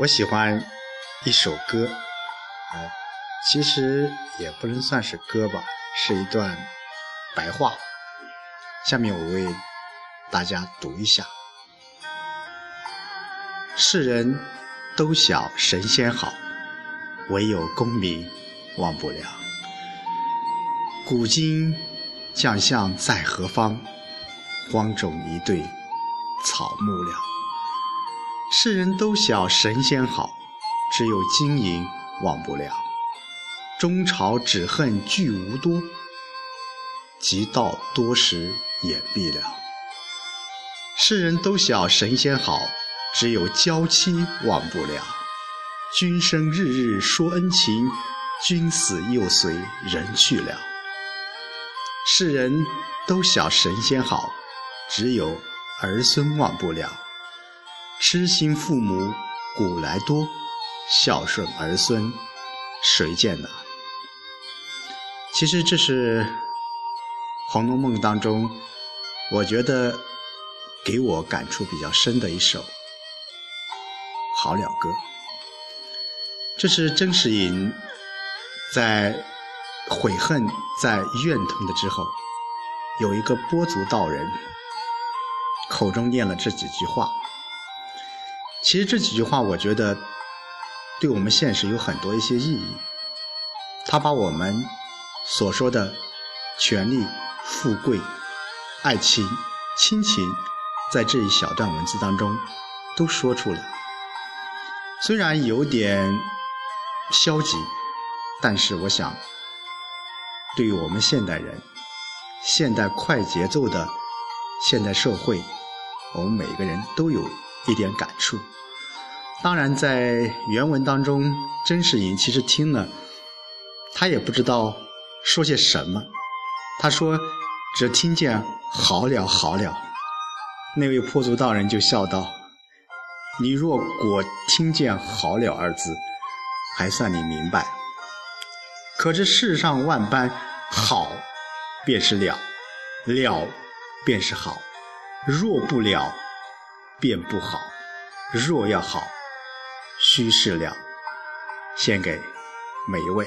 我喜欢一首歌，呃，其实也不能算是歌吧，是一段白话。下面我为大家读一下：世人都晓神仙好，唯有功名忘不了。古今将相在何方？荒冢一对草木了。世人都晓神仙好，只有金银忘不了。中朝只恨聚无多，及到多时眼闭了。世人都晓神仙好，只有娇妻忘不了。君生日日说恩情，君死又随人去了。世人都晓神仙好，只有儿孙忘不了。痴心父母古来多，孝顺儿孙谁见呢？其实这是《红楼梦》当中，我觉得给我感触比较深的一首《好了歌》。这是甄士隐在悔恨、在怨痛的之后，有一个波族道人口中念了这几句话。其实这几句话，我觉得对我们现实有很多一些意义。他把我们所说的权力、富贵、爱情、亲情，在这一小段文字当中都说出了。虽然有点消极，但是我想，对于我们现代人、现代快节奏的现代社会，我们每个人都有一点感触。当然，在原文当中，甄士隐其实听了，他也不知道说些什么。他说：“只听见好了好了。”那位破族道人就笑道：“你若果听见好了二字，还算你明白。可这世上万般好，便是了；了，便是好。若不了，便不好。若要好。”须事了，献给每一位。